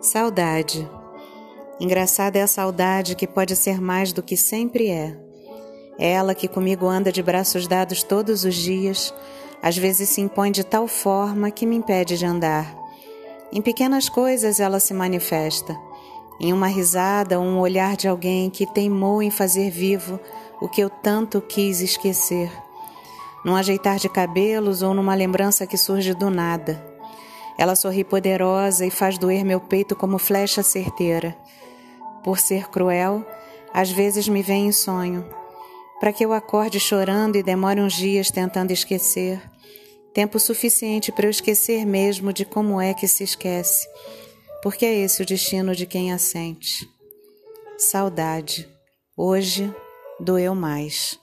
Saudade. Engraçada é a saudade que pode ser mais do que sempre é. É ela que comigo anda de braços dados todos os dias, às vezes se impõe de tal forma que me impede de andar. Em pequenas coisas ela se manifesta, em uma risada ou um olhar de alguém que teimou em fazer vivo o que eu tanto quis esquecer, num ajeitar de cabelos ou numa lembrança que surge do nada ela sorri poderosa e faz doer meu peito como flecha certeira. Por ser cruel, às vezes me vem em sonho, para que eu acorde chorando e demore uns dias tentando esquecer. Tempo suficiente para eu esquecer mesmo de como é que se esquece, porque é esse o destino de quem a sente. Saudade. Hoje doeu mais.